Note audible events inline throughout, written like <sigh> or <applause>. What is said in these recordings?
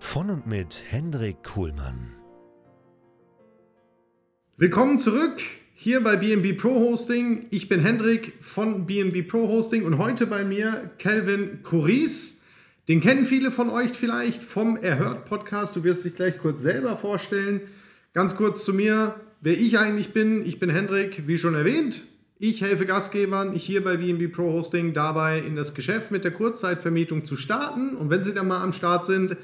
Von und mit Hendrik Kuhlmann. Willkommen zurück hier bei BNB Pro Hosting. Ich bin Hendrik von BNB Pro Hosting und heute bei mir Kelvin Kuris. Den kennen viele von euch vielleicht vom Erhört Podcast. Du wirst dich gleich kurz selber vorstellen. Ganz kurz zu mir, wer ich eigentlich bin. Ich bin Hendrik, wie schon erwähnt. Ich helfe Gastgebern hier bei BNB Pro Hosting dabei, in das Geschäft mit der Kurzzeitvermietung zu starten. Und wenn sie dann mal am Start sind,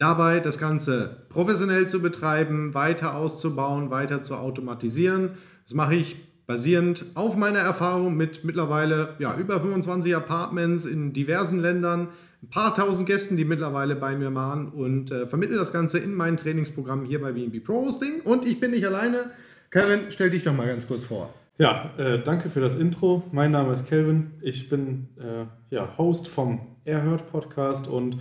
dabei das Ganze professionell zu betreiben, weiter auszubauen, weiter zu automatisieren. Das mache ich basierend auf meiner Erfahrung mit mittlerweile ja, über 25 Apartments in diversen Ländern, ein paar tausend Gästen, die mittlerweile bei mir waren und äh, vermittle das Ganze in meinem Trainingsprogramm hier bei BNB Pro Hosting. Und ich bin nicht alleine. Kevin, stell dich doch mal ganz kurz vor. Ja, äh, danke für das Intro. Mein Name ist Kelvin. Ich bin äh, ja, Host vom Erhört Podcast und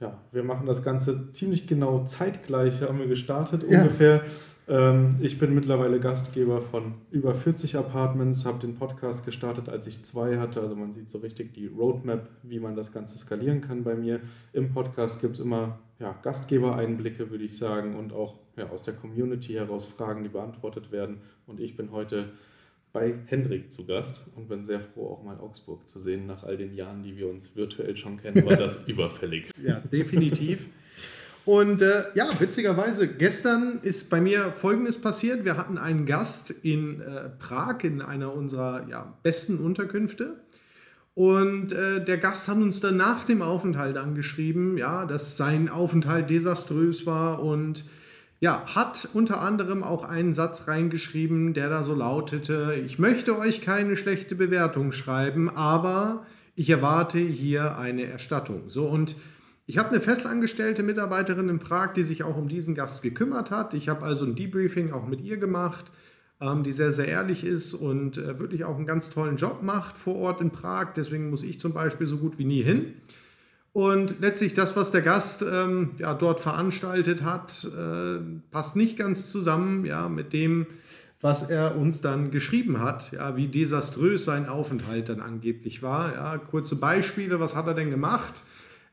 ja, wir machen das Ganze ziemlich genau zeitgleich, haben wir gestartet ja. ungefähr. Ähm, ich bin mittlerweile Gastgeber von über 40 Apartments, habe den Podcast gestartet, als ich zwei hatte. Also man sieht so richtig die Roadmap, wie man das Ganze skalieren kann bei mir. Im Podcast gibt es immer ja, Gastgebereinblicke, würde ich sagen, und auch ja, aus der Community heraus Fragen, die beantwortet werden. Und ich bin heute bei Hendrik zu Gast und bin sehr froh, auch mal Augsburg zu sehen. Nach all den Jahren, die wir uns virtuell schon kennen, war das <laughs> überfällig. Ja, definitiv. Und äh, ja, witzigerweise, gestern ist bei mir Folgendes passiert. Wir hatten einen Gast in äh, Prag in einer unserer ja, besten Unterkünfte. Und äh, der Gast hat uns dann nach dem Aufenthalt angeschrieben, ja, dass sein Aufenthalt desaströs war und ja, hat unter anderem auch einen Satz reingeschrieben, der da so lautete, ich möchte euch keine schlechte Bewertung schreiben, aber ich erwarte hier eine Erstattung. So und ich habe eine festangestellte Mitarbeiterin in Prag, die sich auch um diesen Gast gekümmert hat. Ich habe also ein Debriefing auch mit ihr gemacht, ähm, die sehr, sehr ehrlich ist und äh, wirklich auch einen ganz tollen Job macht vor Ort in Prag. Deswegen muss ich zum Beispiel so gut wie nie hin. Und letztlich das, was der Gast ähm, ja, dort veranstaltet hat, äh, passt nicht ganz zusammen ja, mit dem, was er uns dann geschrieben hat, ja, wie desaströs sein Aufenthalt dann angeblich war. Ja, kurze Beispiele, was hat er denn gemacht?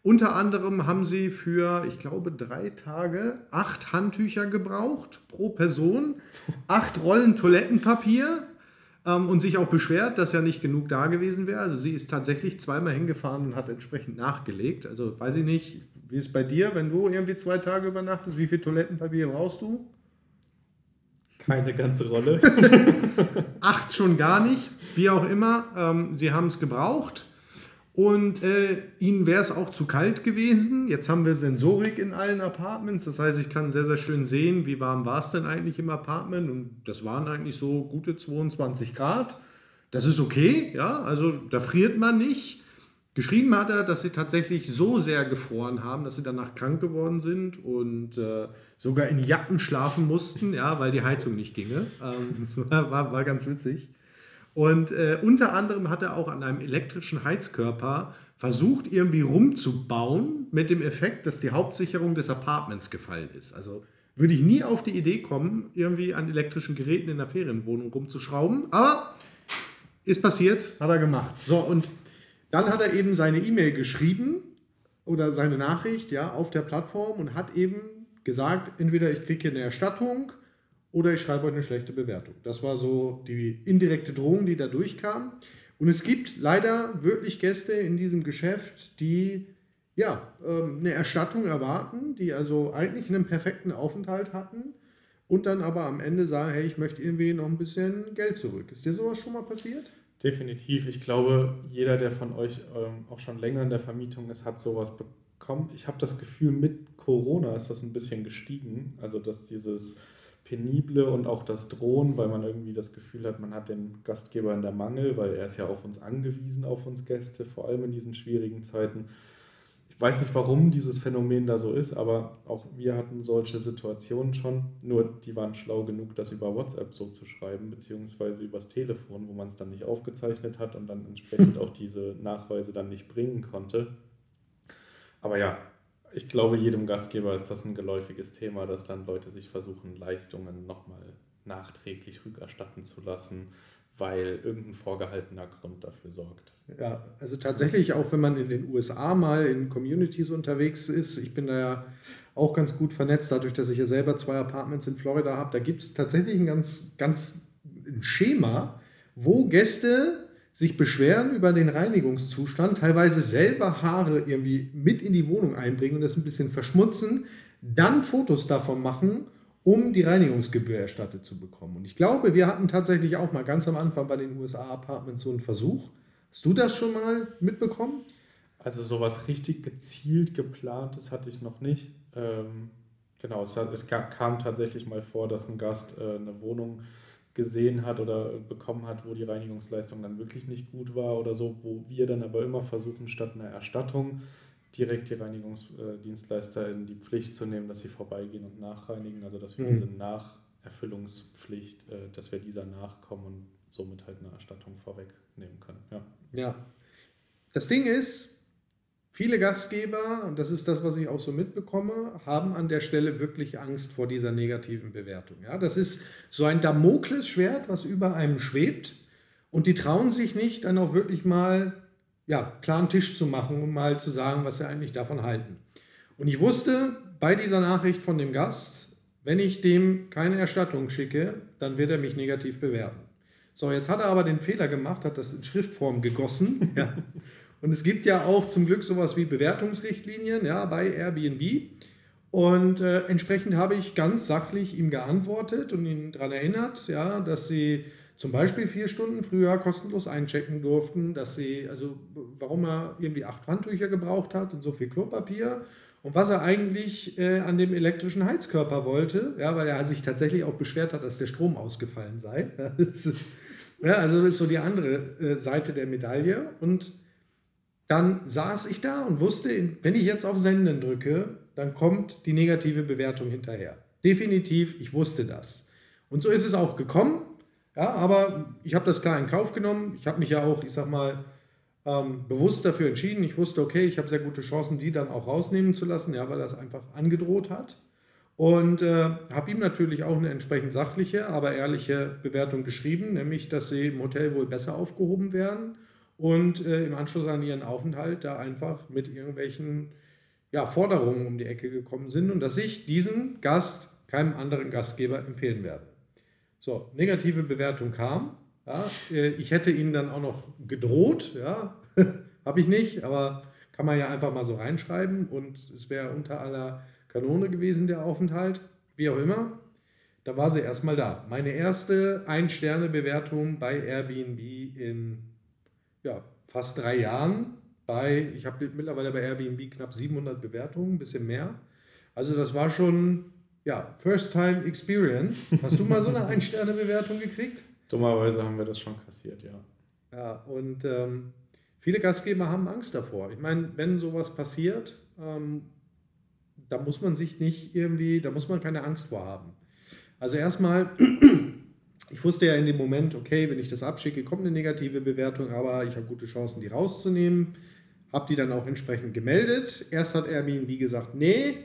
Unter anderem haben sie für, ich glaube, drei Tage acht Handtücher gebraucht pro Person, acht Rollen Toilettenpapier, ähm, und sich auch beschwert, dass ja nicht genug da gewesen wäre. Also sie ist tatsächlich zweimal hingefahren und hat entsprechend nachgelegt. Also weiß ich nicht, wie ist es bei dir, wenn du irgendwie zwei Tage übernachtest, wie viel Toilettenpapier brauchst du? Keine ganze Rolle. <laughs> Acht schon gar nicht, wie auch immer. Ähm, sie haben es gebraucht. Und äh, ihnen wäre es auch zu kalt gewesen. Jetzt haben wir Sensorik in allen Apartments. Das heißt, ich kann sehr, sehr schön sehen, wie warm war es denn eigentlich im Apartment. Und das waren eigentlich so gute 22 Grad. Das ist okay, ja, also da friert man nicht. Geschrieben hat er, dass sie tatsächlich so sehr gefroren haben, dass sie danach krank geworden sind und äh, sogar in Jacken schlafen mussten, ja, weil die Heizung nicht ginge. Ähm, <laughs> das war, war ganz witzig. Und äh, unter anderem hat er auch an einem elektrischen Heizkörper versucht, irgendwie rumzubauen mit dem Effekt, dass die Hauptsicherung des Apartments gefallen ist. Also würde ich nie auf die Idee kommen, irgendwie an elektrischen Geräten in der Ferienwohnung rumzuschrauben. Aber ist passiert, hat er gemacht. So, und dann hat er eben seine E-Mail geschrieben oder seine Nachricht ja, auf der Plattform und hat eben gesagt, entweder ich kriege hier eine Erstattung oder ich schreibe euch eine schlechte Bewertung. Das war so die indirekte Drohung, die da durchkam. Und es gibt leider wirklich Gäste in diesem Geschäft, die ja, ähm, eine Erstattung erwarten, die also eigentlich einen perfekten Aufenthalt hatten und dann aber am Ende sagen, hey, ich möchte irgendwie noch ein bisschen Geld zurück. Ist dir sowas schon mal passiert? Definitiv. Ich glaube, jeder, der von euch ähm, auch schon länger in der Vermietung ist, hat sowas bekommen. Ich habe das Gefühl, mit Corona ist das ein bisschen gestiegen. Also, dass dieses Penible und auch das Drohen, weil man irgendwie das Gefühl hat, man hat den Gastgeber in der Mangel, weil er ist ja auf uns angewiesen, auf uns Gäste, vor allem in diesen schwierigen Zeiten. Ich weiß nicht, warum dieses Phänomen da so ist, aber auch wir hatten solche Situationen schon. Nur die waren schlau genug, das über WhatsApp so zu schreiben, beziehungsweise übers Telefon, wo man es dann nicht aufgezeichnet hat und dann entsprechend <laughs> auch diese Nachweise dann nicht bringen konnte. Aber ja, ich glaube, jedem Gastgeber ist das ein geläufiges Thema, dass dann Leute sich versuchen, Leistungen nochmal nachträglich rückerstatten zu lassen weil irgendein vorgehaltener Grund dafür sorgt. Ja, also tatsächlich, auch wenn man in den USA mal in Communities unterwegs ist, ich bin da ja auch ganz gut vernetzt, dadurch, dass ich ja selber zwei Apartments in Florida habe, da gibt es tatsächlich ein ganz, ganz ein Schema, wo Gäste sich beschweren über den Reinigungszustand, teilweise selber Haare irgendwie mit in die Wohnung einbringen und das ein bisschen verschmutzen, dann Fotos davon machen um die Reinigungsgebühr erstattet zu bekommen. Und ich glaube, wir hatten tatsächlich auch mal ganz am Anfang bei den USA-Apartments so einen Versuch. Hast du das schon mal mitbekommen? Also sowas richtig gezielt geplantes hatte ich noch nicht. Ähm, genau, es, hat, es kam tatsächlich mal vor, dass ein Gast äh, eine Wohnung gesehen hat oder bekommen hat, wo die Reinigungsleistung dann wirklich nicht gut war oder so, wo wir dann aber immer versuchen, statt einer Erstattung direkt die Reinigungsdienstleister in die Pflicht zu nehmen, dass sie vorbeigehen und nachreinigen, also dass wir mhm. diese Nacherfüllungspflicht, äh, dass wir dieser nachkommen und somit halt eine Erstattung vorwegnehmen können. Ja. ja. Das Ding ist, viele Gastgeber, und das ist das, was ich auch so mitbekomme, haben an der Stelle wirklich Angst vor dieser negativen Bewertung. Ja, das ist so ein Damoklesschwert, was über einem schwebt. Und die trauen sich nicht, dann auch wirklich mal ja, klaren Tisch zu machen, um mal zu sagen, was sie eigentlich davon halten. Und ich wusste bei dieser Nachricht von dem Gast, wenn ich dem keine Erstattung schicke, dann wird er mich negativ bewerten. So, jetzt hat er aber den Fehler gemacht, hat das in Schriftform gegossen. <laughs> ja. Und es gibt ja auch zum Glück sowas wie Bewertungsrichtlinien ja, bei Airbnb. Und äh, entsprechend habe ich ganz sachlich ihm geantwortet und ihn daran erinnert, ja, dass sie zum Beispiel vier Stunden früher kostenlos einchecken durften, dass sie, also warum er irgendwie acht Handtücher gebraucht hat und so viel Klopapier und was er eigentlich äh, an dem elektrischen Heizkörper wollte, ja, weil er sich tatsächlich auch beschwert hat, dass der Strom ausgefallen sei. <laughs> ja, also das ist so die andere äh, Seite der Medaille. Und dann saß ich da und wusste, wenn ich jetzt auf Senden drücke, dann kommt die negative Bewertung hinterher. Definitiv, ich wusste das. Und so ist es auch gekommen. Ja, aber ich habe das klar in Kauf genommen. Ich habe mich ja auch, ich sag mal, ähm, bewusst dafür entschieden. Ich wusste, okay, ich habe sehr gute Chancen, die dann auch rausnehmen zu lassen, ja, weil das einfach angedroht hat. Und äh, habe ihm natürlich auch eine entsprechend sachliche, aber ehrliche Bewertung geschrieben, nämlich, dass sie im Hotel wohl besser aufgehoben werden und äh, im Anschluss an ihren Aufenthalt da einfach mit irgendwelchen ja, Forderungen um die Ecke gekommen sind und dass ich diesen Gast keinem anderen Gastgeber empfehlen werde. So, negative Bewertung kam. Ja, äh, ich hätte ihnen dann auch noch gedroht, ja, <laughs> habe ich nicht, aber kann man ja einfach mal so reinschreiben und es wäre unter aller Kanone gewesen, der Aufenthalt, wie auch immer. Da war sie erstmal da. Meine erste Ein-Sterne-Bewertung bei Airbnb in ja, fast drei Jahren. Bei, ich habe mittlerweile bei Airbnb knapp 700 Bewertungen, ein bisschen mehr. Also das war schon ja, First Time Experience. Hast du mal so eine <laughs> Ein-Sterne-Bewertung gekriegt? Dummerweise haben wir das schon kassiert, ja. Ja, und ähm, viele Gastgeber haben Angst davor. Ich meine, wenn sowas passiert, ähm, da muss man sich nicht irgendwie, da muss man keine Angst vor haben. Also erstmal, ich wusste ja in dem Moment, okay, wenn ich das abschicke, kommt eine negative Bewertung, aber ich habe gute Chancen, die rauszunehmen. Habe die dann auch entsprechend gemeldet. Erst hat Airbnb gesagt, nee,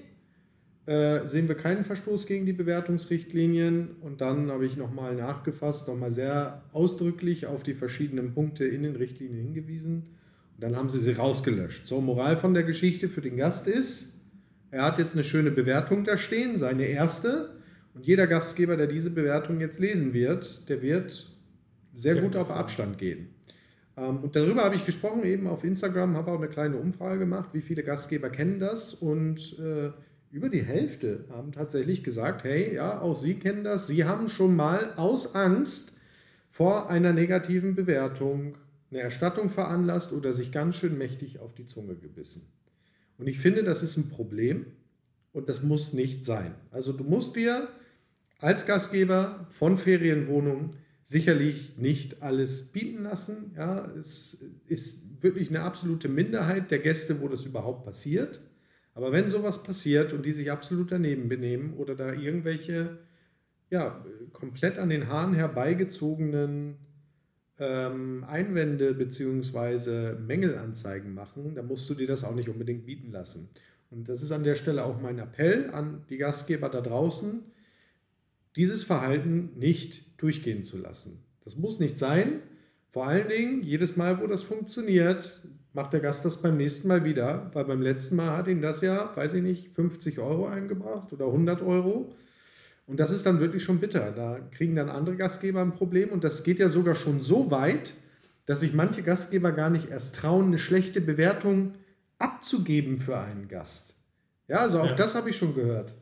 äh, sehen wir keinen Verstoß gegen die Bewertungsrichtlinien. Und dann habe ich nochmal nachgefasst, nochmal sehr ausdrücklich auf die verschiedenen Punkte in den Richtlinien hingewiesen. Und dann haben sie sie rausgelöscht. So, Moral von der Geschichte für den Gast ist, er hat jetzt eine schöne Bewertung da stehen, seine erste. Und jeder Gastgeber, der diese Bewertung jetzt lesen wird, der wird sehr gut auf Abstand gehen. Ähm, und darüber habe ich gesprochen, eben auf Instagram, habe auch eine kleine Umfrage gemacht, wie viele Gastgeber kennen das und äh, über die Hälfte haben tatsächlich gesagt, hey, ja, auch Sie kennen das, Sie haben schon mal aus Angst vor einer negativen Bewertung eine Erstattung veranlasst oder sich ganz schön mächtig auf die Zunge gebissen. Und ich finde, das ist ein Problem und das muss nicht sein. Also du musst dir als Gastgeber von Ferienwohnungen sicherlich nicht alles bieten lassen. Ja, es ist wirklich eine absolute Minderheit der Gäste, wo das überhaupt passiert. Aber wenn sowas passiert und die sich absolut daneben benehmen oder da irgendwelche ja, komplett an den Haaren herbeigezogenen ähm, Einwände bzw. Mängelanzeigen machen, dann musst du dir das auch nicht unbedingt bieten lassen. Und das ist an der Stelle auch mein Appell an die Gastgeber da draußen, dieses Verhalten nicht durchgehen zu lassen. Das muss nicht sein. Vor allen Dingen, jedes Mal, wo das funktioniert, macht der Gast das beim nächsten Mal wieder, weil beim letzten Mal hat ihm das ja, weiß ich nicht, 50 Euro eingebracht oder 100 Euro. Und das ist dann wirklich schon bitter. Da kriegen dann andere Gastgeber ein Problem. Und das geht ja sogar schon so weit, dass sich manche Gastgeber gar nicht erst trauen, eine schlechte Bewertung abzugeben für einen Gast. Ja, also auch ja. das habe ich schon gehört.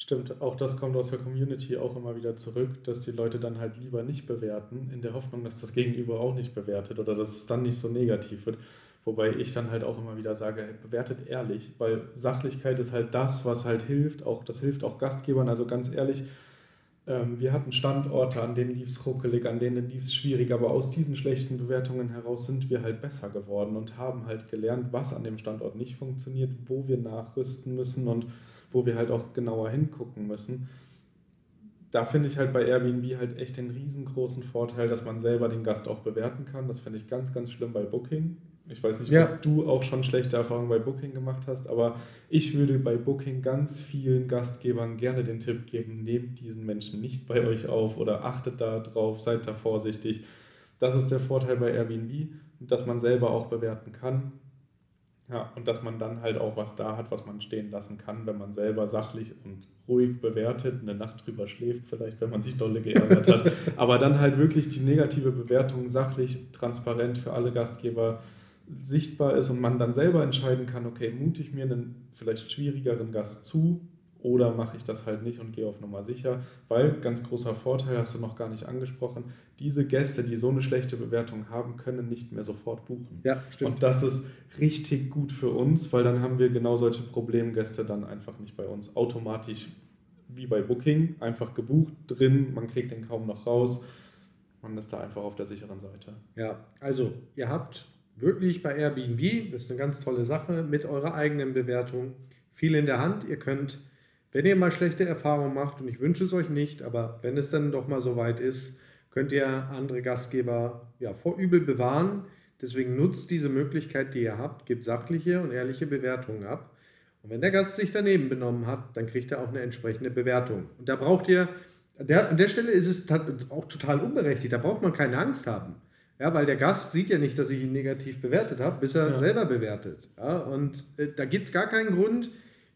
Stimmt, auch das kommt aus der Community auch immer wieder zurück, dass die Leute dann halt lieber nicht bewerten, in der Hoffnung, dass das Gegenüber auch nicht bewertet oder dass es dann nicht so negativ wird. Wobei ich dann halt auch immer wieder sage, bewertet ehrlich, weil Sachlichkeit ist halt das, was halt hilft. Auch das hilft auch Gastgebern. Also ganz ehrlich, wir hatten Standorte, an denen lief es ruckelig, an denen lief es schwierig, aber aus diesen schlechten Bewertungen heraus sind wir halt besser geworden und haben halt gelernt, was an dem Standort nicht funktioniert, wo wir nachrüsten müssen und wo wir halt auch genauer hingucken müssen. Da finde ich halt bei Airbnb halt echt den riesengroßen Vorteil, dass man selber den Gast auch bewerten kann. Das finde ich ganz, ganz schlimm bei Booking. Ich weiß nicht, ja. ob du auch schon schlechte Erfahrungen bei Booking gemacht hast, aber ich würde bei Booking ganz vielen Gastgebern gerne den Tipp geben, nehmt diesen Menschen nicht bei euch auf oder achtet da drauf, seid da vorsichtig. Das ist der Vorteil bei Airbnb, dass man selber auch bewerten kann. Ja, und dass man dann halt auch was da hat, was man stehen lassen kann, wenn man selber sachlich und ruhig bewertet, eine Nacht drüber schläft, vielleicht, wenn man sich dolle geärgert hat. <laughs> Aber dann halt wirklich die negative Bewertung sachlich, transparent für alle Gastgeber sichtbar ist und man dann selber entscheiden kann, okay, mute ich mir einen vielleicht schwierigeren Gast zu oder mache ich das halt nicht und gehe auf Nummer sicher, weil ganz großer Vorteil, hast du noch gar nicht angesprochen, diese Gäste, die so eine schlechte Bewertung haben, können nicht mehr sofort buchen. Ja, stimmt. Und das ist richtig gut für uns, weil dann haben wir genau solche Problemgäste dann einfach nicht bei uns. Automatisch wie bei Booking, einfach gebucht drin, man kriegt den kaum noch raus. Man ist da einfach auf der sicheren Seite. Ja, also ihr habt wirklich bei Airbnb, das ist eine ganz tolle Sache, mit eurer eigenen Bewertung viel in der Hand. Ihr könnt, wenn ihr mal schlechte Erfahrungen macht, und ich wünsche es euch nicht, aber wenn es dann doch mal so weit ist, könnt ihr andere Gastgeber ja, vor Übel bewahren. Deswegen nutzt diese Möglichkeit, die ihr habt, gebt sachliche und ehrliche Bewertungen ab. Und wenn der Gast sich daneben benommen hat, dann kriegt er auch eine entsprechende Bewertung. Und da braucht ihr, der, an der Stelle ist es auch total unberechtigt, da braucht man keine Angst haben. Ja, weil der Gast sieht ja nicht, dass ich ihn negativ bewertet habe, bis er ja. selber bewertet. Ja, und äh, da gibt es gar keinen Grund,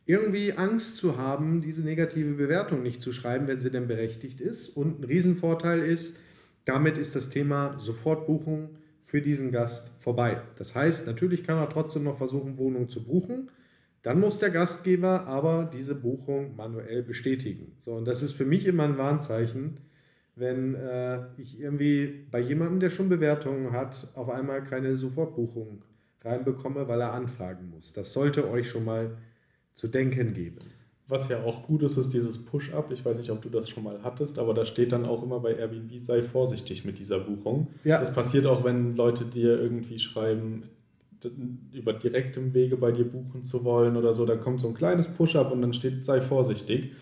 irgendwie Angst zu haben, diese negative Bewertung nicht zu schreiben, wenn sie denn berechtigt ist. Und ein Riesenvorteil ist, damit ist das Thema Sofortbuchung für diesen Gast vorbei. Das heißt, natürlich kann er trotzdem noch versuchen, Wohnung zu buchen. Dann muss der Gastgeber aber diese Buchung manuell bestätigen. So, und das ist für mich immer ein Warnzeichen, wenn äh, ich irgendwie bei jemandem, der schon Bewertungen hat, auf einmal keine Sofortbuchung reinbekomme, weil er anfragen muss. Das sollte euch schon mal zu denken geben. Was ja auch gut ist, ist dieses Push-Up. Ich weiß nicht, ob du das schon mal hattest, aber da steht dann auch immer bei Airbnb, sei vorsichtig mit dieser Buchung. Ja. Das passiert auch, wenn Leute dir irgendwie schreiben, über direktem Wege bei dir buchen zu wollen oder so. Da kommt so ein kleines Push-Up und dann steht, sei vorsichtig.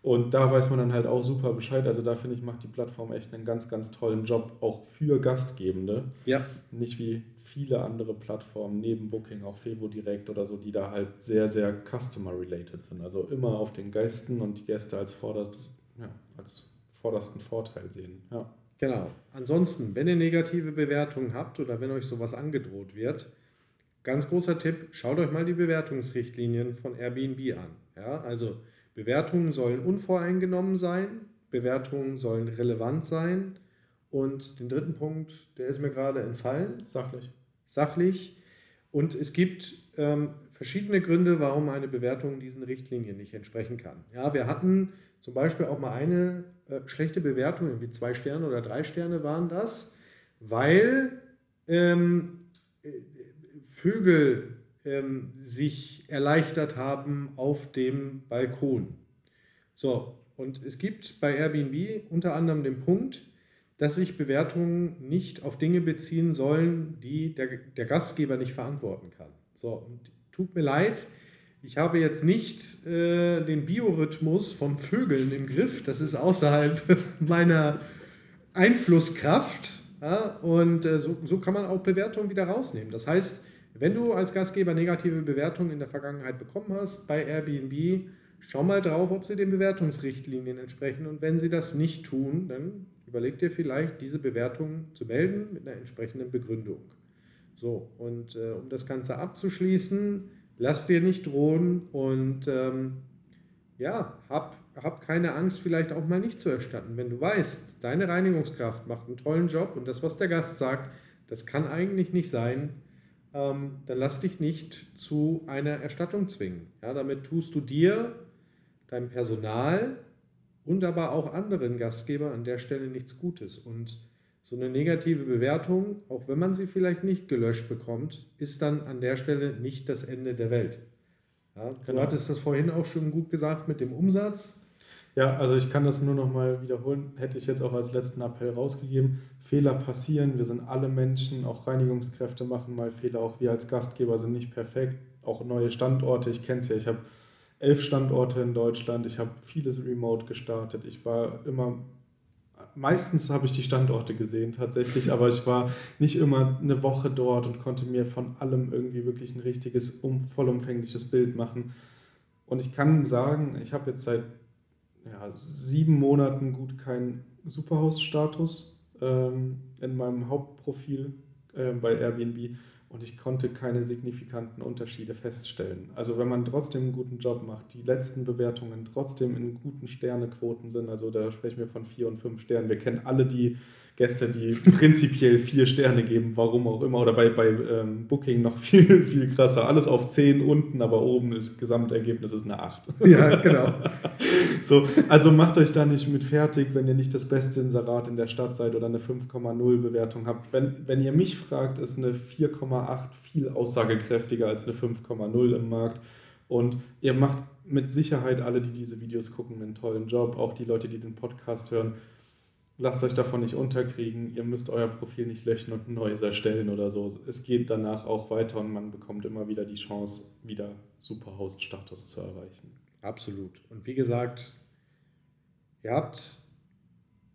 Und da weiß man dann halt auch super Bescheid. Also da finde ich, macht die Plattform echt einen ganz, ganz tollen Job, auch für Gastgebende. Ja. Nicht wie viele andere Plattformen neben Booking, auch Fevo Direkt oder so, die da halt sehr, sehr customer-related sind. Also immer auf den Gästen und die Gäste als, vorderst, ja, als vordersten Vorteil sehen. Ja. Genau. Ansonsten, wenn ihr negative Bewertungen habt oder wenn euch sowas angedroht wird, ganz großer Tipp, schaut euch mal die Bewertungsrichtlinien von Airbnb an. Ja, also Bewertungen sollen unvoreingenommen sein, Bewertungen sollen relevant sein und den dritten Punkt, der ist mir gerade entfallen. Sachlich. Sachlich. Und es gibt ähm, verschiedene Gründe, warum eine Bewertung diesen Richtlinien nicht entsprechen kann. Ja, wir hatten zum Beispiel auch mal eine äh, schlechte Bewertung, irgendwie zwei Sterne oder drei Sterne waren das, weil ähm, äh, Vögel ähm, sich erleichtert haben auf dem Balkon. So, und es gibt bei Airbnb unter anderem den Punkt, dass sich Bewertungen nicht auf Dinge beziehen sollen, die der, der Gastgeber nicht verantworten kann. So, und tut mir leid, ich habe jetzt nicht äh, den Biorhythmus von Vögeln im Griff. Das ist außerhalb <laughs> meiner Einflusskraft. Ja? Und äh, so, so kann man auch Bewertungen wieder rausnehmen. Das heißt, wenn du als Gastgeber negative Bewertungen in der Vergangenheit bekommen hast bei Airbnb, schau mal drauf, ob sie den Bewertungsrichtlinien entsprechen. Und wenn sie das nicht tun, dann überleg dir vielleicht, diese Bewertung zu melden mit einer entsprechenden Begründung. So, und äh, um das Ganze abzuschließen, lass dir nicht drohen und ähm, ja, hab, hab keine Angst, vielleicht auch mal nicht zu erstatten. Wenn du weißt, deine Reinigungskraft macht einen tollen Job und das, was der Gast sagt, das kann eigentlich nicht sein, ähm, dann lass dich nicht zu einer Erstattung zwingen. Ja, damit tust du dir, deinem Personal und aber auch anderen Gastgebern an der Stelle nichts Gutes. Und so eine negative Bewertung, auch wenn man sie vielleicht nicht gelöscht bekommt, ist dann an der Stelle nicht das Ende der Welt. Ja, genau. Du hattest das vorhin auch schon gut gesagt mit dem Umsatz. Ja, also ich kann das nur noch mal wiederholen, hätte ich jetzt auch als letzten Appell rausgegeben. Fehler passieren, wir sind alle Menschen, auch Reinigungskräfte machen mal Fehler, auch wir als Gastgeber sind nicht perfekt, auch neue Standorte, ich kenne es ja, ich habe elf Standorte in Deutschland, ich habe vieles remote gestartet, ich war immer meistens habe ich die Standorte gesehen tatsächlich, aber ich war nicht immer eine Woche dort und konnte mir von allem irgendwie wirklich ein richtiges, um, vollumfängliches Bild machen. Und ich kann sagen, ich habe jetzt seit ja, sieben Monaten gut keinen Superhost-Status ähm, in meinem Hauptprofil äh, bei Airbnb und ich konnte keine signifikanten Unterschiede feststellen. Also wenn man trotzdem einen guten Job macht, die letzten Bewertungen trotzdem in guten Sternequoten sind, also da sprechen wir von vier und fünf Sternen. Wir kennen alle die Gäste, die prinzipiell vier Sterne geben, warum auch immer, oder bei, bei ähm, Booking noch viel, <laughs> viel krasser. Alles auf zehn unten, aber oben ist Gesamtergebnis ist eine acht. Ja, genau. <laughs> so, also macht euch da nicht mit fertig, wenn ihr nicht das beste Inserat in der Stadt seid oder eine 5,0 Bewertung habt. Wenn, wenn ihr mich fragt, ist eine 4,8 viel aussagekräftiger als eine 5,0 im Markt. Und ihr macht mit Sicherheit alle, die diese Videos gucken, einen tollen Job. Auch die Leute, die den Podcast hören lasst euch davon nicht unterkriegen. Ihr müsst euer Profil nicht löschen und ein neues erstellen oder so. Es geht danach auch weiter und man bekommt immer wieder die Chance, wieder Superhost-Status zu erreichen. Absolut. Und wie gesagt, ihr habt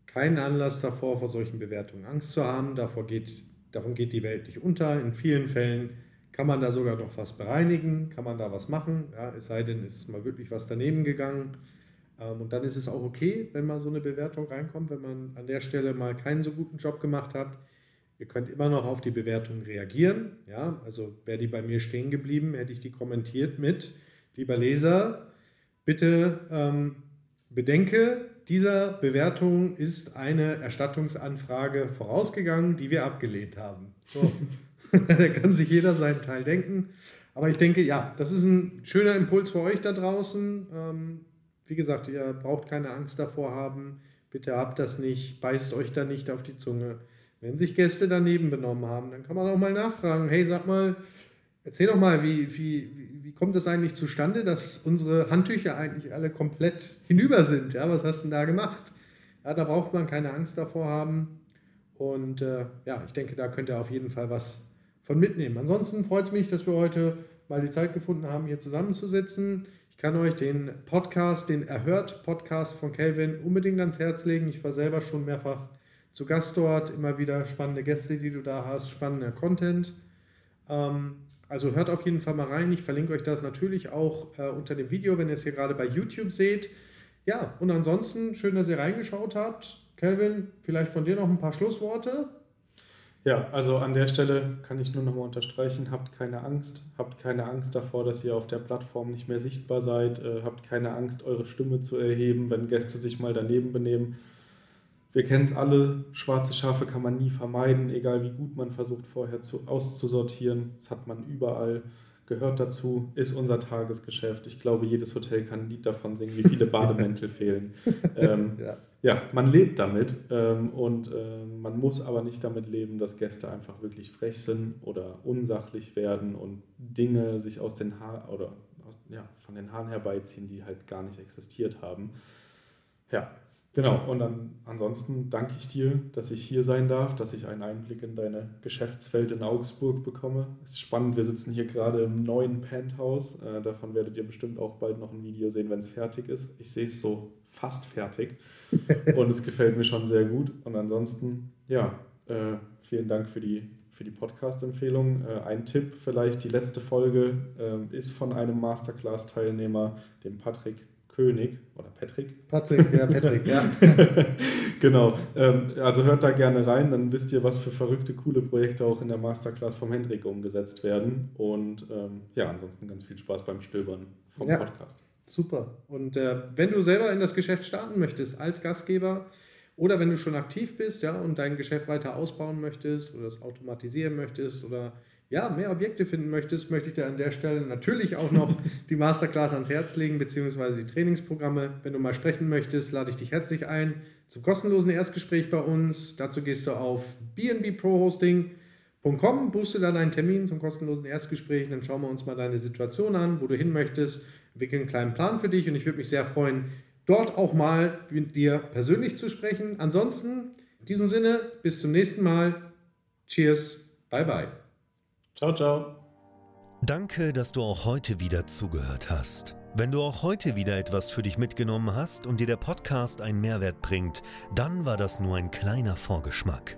keinen Anlass davor, vor solchen Bewertungen Angst zu haben. Davor geht, davon geht die Welt nicht unter. In vielen Fällen kann man da sogar noch was bereinigen, kann man da was machen. Ja, es sei denn, es ist mal wirklich was daneben gegangen. Ähm, und dann ist es auch okay, wenn mal so eine Bewertung reinkommt, wenn man an der Stelle mal keinen so guten Job gemacht hat. Ihr könnt immer noch auf die Bewertung reagieren. Ja, also wäre die bei mir stehen geblieben, hätte ich die kommentiert mit, lieber Leser, bitte ähm, bedenke, dieser Bewertung ist eine Erstattungsanfrage vorausgegangen, die wir abgelehnt haben. So. <laughs> da kann sich jeder seinen Teil denken. Aber ich denke, ja, das ist ein schöner Impuls für euch da draußen. Ähm, wie gesagt, ihr braucht keine Angst davor haben. Bitte habt das nicht, beißt euch da nicht auf die Zunge. Wenn sich Gäste daneben benommen haben, dann kann man auch mal nachfragen, hey, sag mal, erzähl doch mal, wie, wie, wie kommt es eigentlich zustande, dass unsere Handtücher eigentlich alle komplett hinüber sind? Ja, was hast du denn da gemacht? Ja, da braucht man keine Angst davor haben. Und äh, ja, ich denke, da könnt ihr auf jeden Fall was von mitnehmen. Ansonsten freut es mich, dass wir heute mal die Zeit gefunden haben, hier zusammenzusitzen. Ich kann euch den Podcast, den Erhört-Podcast von Kelvin unbedingt ans Herz legen. Ich war selber schon mehrfach zu Gast dort, immer wieder spannende Gäste, die du da hast, spannender Content. Ähm, also hört auf jeden Fall mal rein. Ich verlinke euch das natürlich auch äh, unter dem Video, wenn ihr es hier gerade bei YouTube seht. Ja, und ansonsten schön, dass ihr reingeschaut habt. Kelvin, vielleicht von dir noch ein paar Schlussworte. Ja, also an der Stelle kann ich nur nochmal unterstreichen, habt keine Angst, habt keine Angst davor, dass ihr auf der Plattform nicht mehr sichtbar seid, äh, habt keine Angst, eure Stimme zu erheben, wenn Gäste sich mal daneben benehmen. Wir kennen es alle, schwarze Schafe kann man nie vermeiden, egal wie gut man versucht vorher zu, auszusortieren, das hat man überall gehört dazu, ist unser Tagesgeschäft. Ich glaube, jedes Hotel kann ein Lied davon singen, wie viele <laughs> Bademäntel fehlen. <laughs> Ähm, ja. Ja. man lebt damit ähm, und äh, man muss aber nicht damit leben, dass Gäste einfach wirklich frech sind oder unsachlich werden und Dinge sich aus den Haaren oder aus, ja, von den Haaren herbeiziehen, die halt gar nicht existiert haben. Ja, Genau, und dann ansonsten danke ich dir, dass ich hier sein darf, dass ich einen Einblick in deine Geschäftswelt in Augsburg bekomme. Es ist spannend, wir sitzen hier gerade im neuen Penthouse. Äh, davon werdet ihr bestimmt auch bald noch ein Video sehen, wenn es fertig ist. Ich sehe es so fast fertig <laughs> und es gefällt mir schon sehr gut. Und ansonsten, ja, äh, vielen Dank für die, für die Podcast-Empfehlung. Äh, ein Tipp vielleicht, die letzte Folge äh, ist von einem Masterclass-Teilnehmer, dem Patrick König oder Patrick. Patrick, ja, <laughs> Patrick, ja. <laughs> genau. Ähm, also hört da gerne rein, dann wisst ihr, was für verrückte, coole Projekte auch in der Masterclass vom Hendrik umgesetzt werden. Und ähm, ja, ansonsten ganz viel Spaß beim Stöbern vom ja, Podcast. Super. Und äh, wenn du selber in das Geschäft starten möchtest als Gastgeber oder wenn du schon aktiv bist ja, und dein Geschäft weiter ausbauen möchtest oder es automatisieren möchtest oder ja, mehr Objekte finden möchtest, möchte ich dir an der Stelle natürlich auch noch <laughs> die Masterclass ans Herz legen, beziehungsweise die Trainingsprogramme. Wenn du mal sprechen möchtest, lade ich dich herzlich ein zum kostenlosen Erstgespräch bei uns. Dazu gehst du auf bnbprohosting.com, buchst du dann einen Termin zum kostenlosen Erstgespräch, dann schauen wir uns mal deine Situation an, wo du hin möchtest, wickeln einen kleinen Plan für dich und ich würde mich sehr freuen, dort auch mal mit dir persönlich zu sprechen. Ansonsten, in diesem Sinne, bis zum nächsten Mal. Cheers, bye bye. Ciao, ciao. Danke, dass du auch heute wieder zugehört hast. Wenn du auch heute wieder etwas für dich mitgenommen hast und dir der Podcast einen Mehrwert bringt, dann war das nur ein kleiner Vorgeschmack.